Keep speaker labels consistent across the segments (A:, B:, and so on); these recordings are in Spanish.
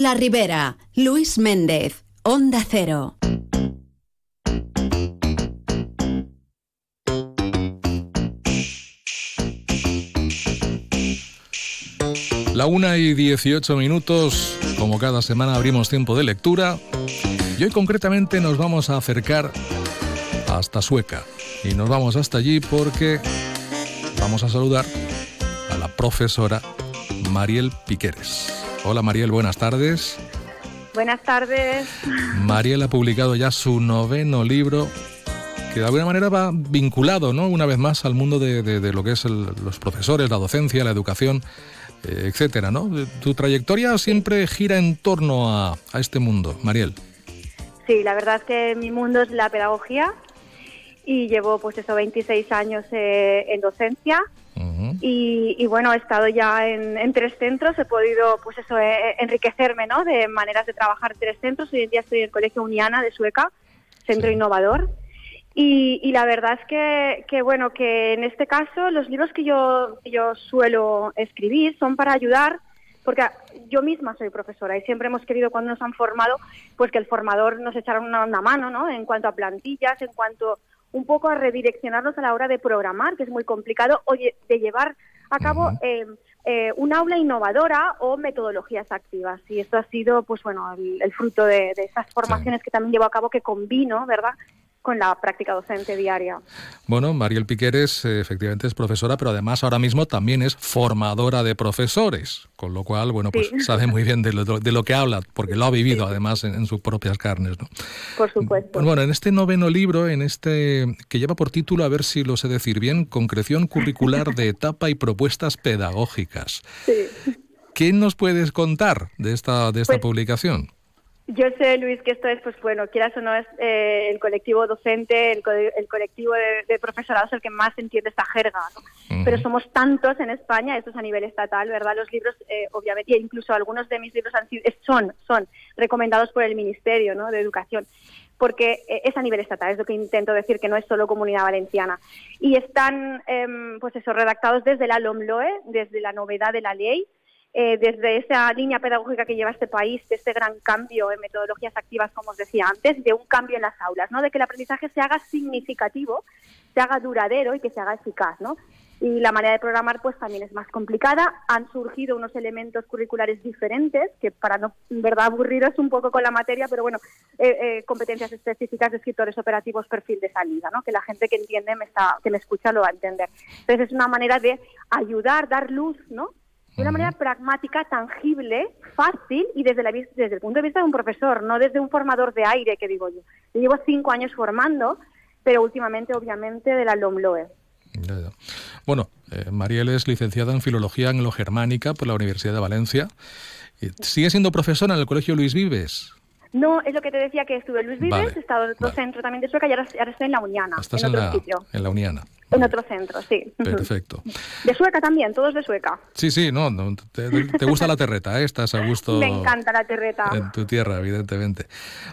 A: La Ribera, Luis Méndez, Onda Cero.
B: La una y 18 minutos, como cada semana abrimos tiempo de lectura y hoy concretamente nos vamos a acercar hasta Sueca y nos vamos hasta allí porque vamos a saludar a la profesora Mariel Piqueres. Hola Mariel, buenas tardes.
C: Buenas tardes.
B: Mariel ha publicado ya su noveno libro que de alguna manera va vinculado, ¿no? Una vez más al mundo de, lo que es los profesores, la docencia, la educación, eh, etcétera, ¿no? Tu trayectoria siempre gira en torno a, este mundo, Mariel.
C: Sí, la verdad es que mi mundo es la pedagogía y llevo pues eso 26 años eh, en docencia y, bueno, he estado ya en, tres centros, he podido pues eso eh, enriquecerme ¿no? de maneras de trabajar en tres centros. Hoy en día estoy en el Colegio Uniana de Sueca, centro innovador. Y, la verdad es que, que, bueno, que en este caso los libros que yo, yo suelo escribir son para ayudar, porque yo misma soy profesora y siempre hemos querido cuando nos han formado, pues que el formador nos echara una, una mano, ¿no? En cuanto a plantillas, en cuanto un poco a redireccionarnos a la hora de programar, que es muy complicado, o de llevar a cabo eh, eh, un aula innovadora o metodologías activas. Y esto ha sido, pues bueno, el, fruto de, esas formaciones que también llevo a cabo, que combino, ¿verdad?, con la práctica docente diaria.
B: Bueno, Mariel Piqueres eh, efectivamente es profesora, pero además ahora mismo también es formadora de profesores, con lo cual, bueno, pues sabe muy bien de lo, que habla, porque lo ha vivido además en, sus propias carnes. ¿no?
C: Por supuesto.
B: Bueno, en este noveno libro, en este que lleva por título, a ver si lo sé decir bien, Concreción curricular de etapa y propuestas pedagógicas. Sí. ¿Qué nos puedes contar de esta, de esta pues publicación?
C: Yo sé, Luis, que esto es, pues bueno, quieras o no, es eh, el colectivo docente, el, colectivo de, de, profesorados el que más entiende esta jerga, ¿no? Pero somos tantos en España, esto es a nivel estatal, ¿verdad? Los libros, eh, obviamente, e incluso algunos de mis libros han sido, son, son recomendados por el Ministerio ¿no? de Educación porque eh, es a nivel estatal, es lo que intento decir, que no es solo comunidad valenciana. Y están, em, pues eso, redactados desde la LOMLOE, desde la novedad de la ley, eh, desde esa línea pedagógica que lleva este país, de este gran cambio en metodologías activas, como os decía antes, de un cambio en las aulas, ¿no? de que el aprendizaje se haga significativo, se haga duradero y que se haga eficaz. ¿no? Y la manera de programar pues también es más complicada. Han surgido unos elementos curriculares diferentes, que para no, verdad, aburriros un poco con la materia, pero bueno, eh, eh, competencias específicas de escritores operativos, perfil de salida, ¿no? que la gente que entiende, me está, que me escucha lo va a entender. Entonces es una manera de ayudar, dar luz, ¿no? De una manera pragmática, tangible, fácil y desde, la, desde el punto de vista de un profesor, no desde un formador de aire, que digo yo. Yo llevo cinco años formando, pero últimamente, obviamente, de la LOMLOE.
B: Bueno, eh, Mariel es licenciada en Filología Anglo-Germánica por la Universidad de Valencia. ¿Sigue siendo profesora en el Colegio Luis Vives?
C: No, es lo que te decía que estuve en Luis Vives, he estado en otro centro también de Sueca y ahora, estoy en la Uniana.
B: Estás en, la, en la Uniana.
C: En otro centro, sí.
B: Perfecto.
C: De Sueca también, todos de Sueca.
B: Sí, sí, no, te, gusta la terreta, ¿eh? estás a gusto.
C: Me encanta la terreta.
B: En tu tierra, evidentemente.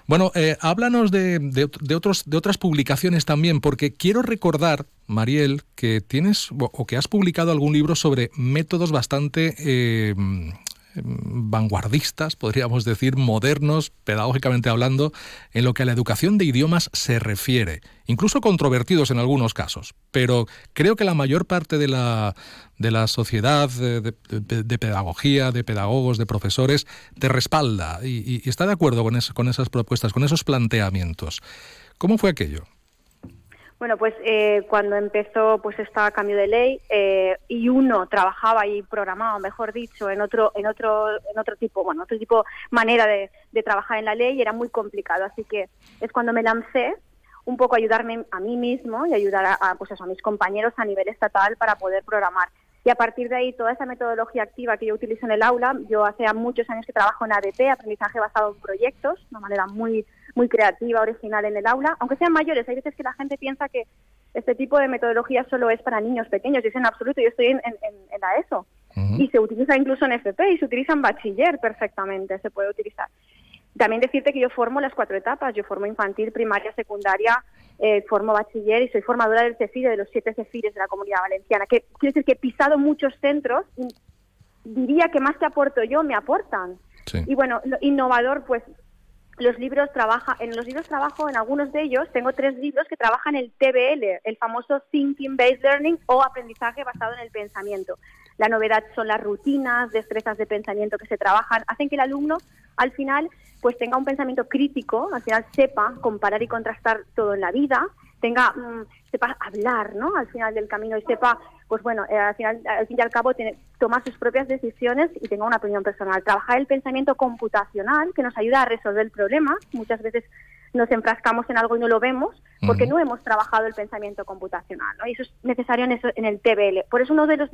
B: Bueno, eh, háblanos de, de, otros, de otras publicaciones también, porque quiero recordar, Mariel, que tienes o que has publicado algún libro sobre métodos bastante eh, vanguardistas, podríamos decir, modernos, pedagógicamente hablando, en lo que a la educación de idiomas se refiere, incluso controvertidos en algunos casos. Pero creo que la mayor parte de la, de la sociedad de, pedagogía, de pedagogos, de profesores, te respalda y, está de acuerdo con, con esas propuestas, con esos planteamientos. ¿Cómo fue aquello?
C: Bueno, pues eh, cuando empezó pues esta cambio de ley eh, y uno trabajaba y programaba, mejor dicho, en otro en otro en otro tipo, bueno, otro tipo manera de, trabajar en la ley era muy complicado, así que es cuando me lancé un poco ayudarme a mí mismo y ayudar a, pues a mis compañeros a nivel estatal para poder programar. Y a partir de ahí, toda esa metodología activa que yo utilizo en el aula, yo hace muchos años que trabajo en ADP, aprendizaje basado en proyectos, de una manera muy muy creativa, original en el aula, aunque sean mayores. Hay veces que la gente piensa que este tipo de metodología solo es para niños pequeños, y es en absoluto, yo estoy en, la ESO. Y se utiliza incluso en FP y se utiliza en bachiller perfectamente, se puede utilizar. También decirte que yo formo las cuatro etapas, yo formo infantil, primaria, secundaria, eh, formo bachiller y soy formadora del CEFIRE, de los siete CEFIRES de la Comunidad Valenciana, que quiere decir que he pisado muchos centros y diría que más que aporto yo, me aportan Y bueno, innovador, pues los libros trabaja, en los libros trabajo, en algunos de ellos, tengo tres libros que trabajan el TBL, el famoso Thinking Based Learning o aprendizaje basado en el pensamiento. La novedad son las rutinas, destrezas de pensamiento que se trabajan, hacen que el alumno al final pues tenga un pensamiento crítico, al final sepa comparar y contrastar todo en la vida, tenga mm, sepa hablar, ¿no? Al final del camino y sepa, pues bueno, eh, al final al fin y al cabo tiene, toma sus propias decisiones y tenga una opinión personal. Trabajar el pensamiento computacional que nos ayuda a resolver el problema. Muchas veces nos enfrascamos en algo y no lo vemos porque no hemos trabajado el pensamiento computacional. ¿no? Y eso es necesario en, eso, en el TBL. Por eso uno de los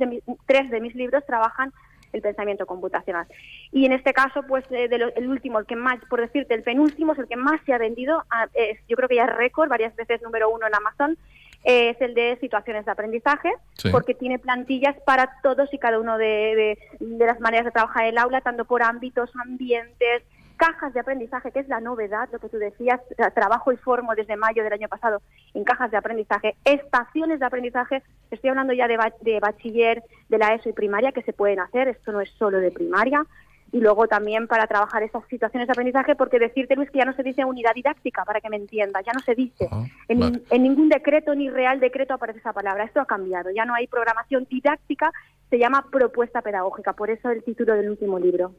C: tres de mis libros trabajan el pensamiento computacional. Y en este caso, pues eh, el último, el que más, por decirte, el penúltimo es el que más se ha vendido, ah, es, yo creo que ya es récord, varias veces número uno en Amazon, es el de situaciones de aprendizaje, porque tiene plantillas para todos y cada uno de, de, las maneras de trabajar el aula, tanto por ámbitos, ambientes, cajas de aprendizaje, que es la novedad, lo que tú decías, trabajo y formo desde mayo del año pasado en cajas de aprendizaje, estaciones de aprendizaje, estoy hablando ya de, de bachiller, de la ESO y primaria, que se pueden hacer, esto no es solo de primaria, y luego también para trabajar esas situaciones de aprendizaje, porque decirte, Luis, que ya no se dice unidad didáctica, para que me entiendas, ya no se dice. en, en, ningún decreto ni real decreto aparece esa palabra. Esto ha cambiado. Ya no hay programación didáctica, se llama propuesta pedagógica. Por eso el título del último libro.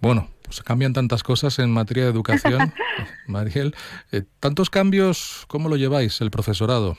B: Bueno, pues cambian tantas cosas en materia de educación, Mariel. Eh, ¿Tantos cambios, cómo lo lleváis el profesorado?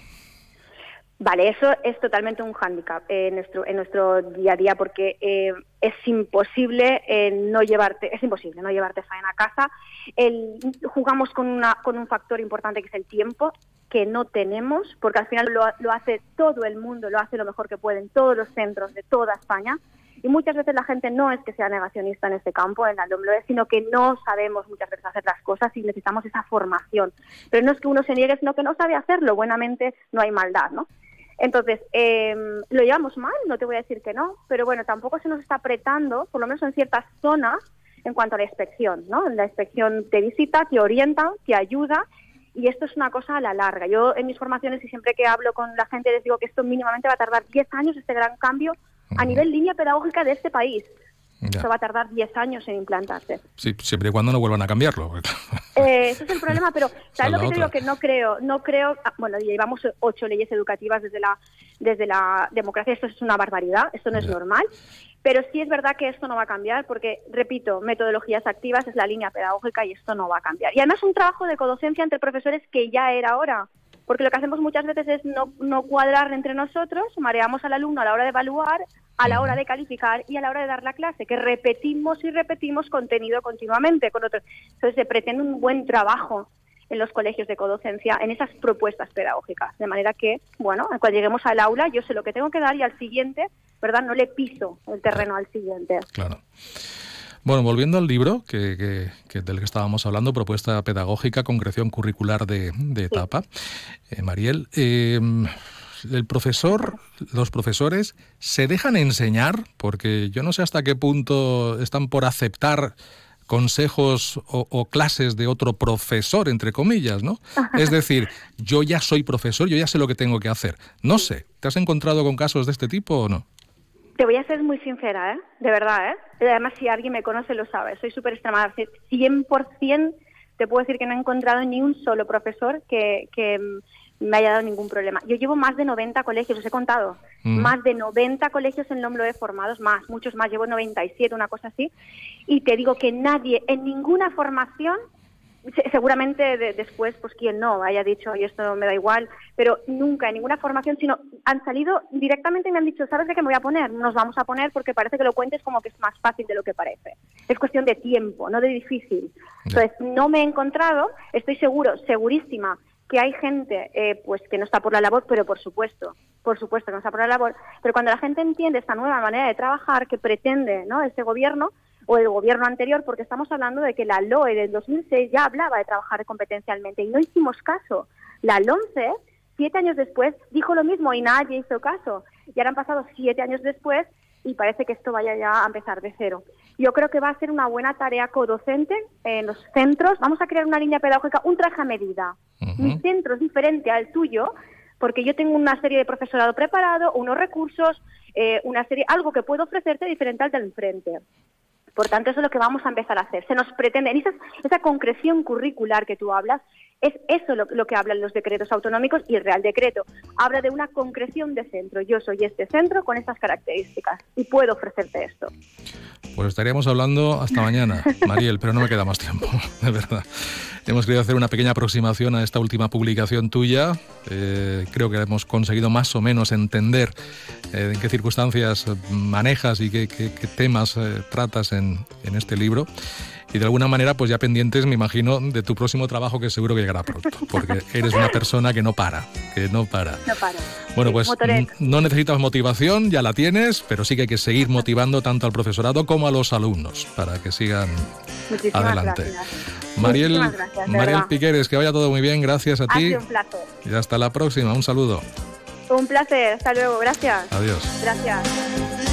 C: Vale, eso es totalmente un hándicap en nuestro, en nuestro día a día porque eh, es imposible eh, no llevarte, es imposible no llevarte faena a casa. El, jugamos con, una, con un factor importante que es el tiempo que no tenemos, porque al final lo, lo hace todo el mundo, lo hace lo mejor que pueden todos los centros de toda España. Y muchas veces la gente no es que sea negacionista en este campo, en la es, sino que no sabemos muchas veces hacer las cosas y necesitamos esa formación. Pero no es que uno se niegue, sino que no sabe hacerlo. Buenamente no hay maldad, ¿no? Entonces, eh, lo llevamos mal, no te voy a decir que no, pero bueno, tampoco se nos está apretando, por lo menos en ciertas zonas, en cuanto a la inspección, ¿no? La inspección te visita, te orienta, te ayuda y esto es una cosa a la larga. Yo en mis formaciones y siempre que hablo con la gente les digo que esto mínimamente va a tardar 10 años, este gran cambio, a nivel línea pedagógica de este país. Eso va a tardar 10 años en implantarse.
B: Sí, siempre y cuando no vuelvan a cambiarlo.
C: Eh, ese es el problema, pero ¿sabes lo que te digo? Que no creo, no creo, ah, bueno, llevamos ocho leyes educativas desde la, desde la democracia, esto es una barbaridad, esto no es normal, pero sí es verdad que esto no va a cambiar porque, repito, metodologías activas es la línea pedagógica y esto no va a cambiar. Y además un trabajo de codocencia entre profesores que ya era hora porque lo que hacemos muchas veces es no, no cuadrar entre nosotros, mareamos al alumno a la hora de evaluar, a la hora de calificar y a la hora de dar la clase, que repetimos y repetimos contenido continuamente con otros. Entonces se pretende un buen trabajo en los colegios de codocencia en esas propuestas pedagógicas, de manera que, bueno, cuando lleguemos al aula yo sé lo que tengo que dar y al siguiente, ¿verdad? No le piso el terreno al siguiente.
B: Claro. Bueno, volviendo al libro que, del que estábamos hablando, propuesta pedagógica, concreción curricular de, etapa, eh, Mariel, em, el profesor, los profesores se dejan enseñar, porque yo no sé hasta qué punto están por aceptar consejos o, clases de otro profesor, entre comillas, ¿no? Es decir, yo ya soy profesor, yo ya sé lo que tengo que hacer. No sé, ¿te has encontrado con casos de este tipo o no?
C: Te voy a ser muy sincera, ¿eh? De verdad, ¿eh? Además, si alguien me conoce lo sabe. Soy súper extremada. 100% te puedo decir que no he encontrado ni un solo profesor que, que me haya dado ningún problema. Yo llevo más de 90 colegios, os he contado. Mm. Más de 90 colegios en he formados, más, muchos más. Llevo 97, una cosa así. Y te digo que nadie en ninguna formación seguramente después, pues quien no haya dicho, y esto me da igual, pero nunca en ninguna formación, sino han salido directamente y me han dicho, ¿sabes de qué me voy a poner? Nos vamos a poner porque parece que lo cuentes como que es más fácil de lo que parece. Es cuestión de tiempo, no de difícil. Entonces, no me he encontrado, estoy seguro, segurísima, que hay gente eh, pues que no está por la labor, pero por supuesto, por supuesto que no está por la labor, pero cuando la gente entiende esta nueva manera de trabajar que pretende ¿no? este gobierno, o el gobierno anterior, porque estamos hablando de que la LOE del 2006 ya hablaba de trabajar competencialmente y no hicimos caso. La LONCE, siete años después, dijo lo mismo y nadie hizo caso. Y ahora han pasado siete años después y parece que esto vaya ya a empezar de cero. Yo creo que va a ser una buena tarea codocente en los centros. Vamos a crear una línea pedagógica, un traje a medida. Mi centro es diferente al tuyo porque yo tengo una serie de profesorado preparado, unos recursos, eh, una serie, algo que puedo ofrecerte diferente al del enfrente Por tanto, eso es lo que vamos a empezar a hacer. Se nos pretende, en esa, esa concreción curricular que tú hablas, es eso lo, que hablan los decretos autonómicos y el Real Decreto. Habla de una concreción de centro. Yo soy este centro con estas características y puedo ofrecerte esto.
B: Pues estaríamos hablando hasta mañana, Mariel, pero no me queda más tiempo, de verdad. Hemos querido hacer una pequeña aproximación a esta última publicación tuya. Eh, creo que hemos conseguido más o menos entender eh, en qué circunstancias manejas y qué, temas eh, tratas en, en este libro y de alguna manera pues ya pendientes, me imagino, de tu próximo trabajo que seguro que llegará pronto, porque eres una persona que no para, que no para.
C: No para.
B: Bueno, pues no necesitas motivación, ya la tienes, pero sí que hay que seguir motivando tanto al profesorado como a los alumnos para que sigan adelante. Mariel, Mariel Piqueres, que vaya todo muy bien, gracias a ti.
C: un placer.
B: Y hasta la próxima, un saludo.
C: Un placer, hasta luego, gracias.
B: Adiós.
C: Gracias.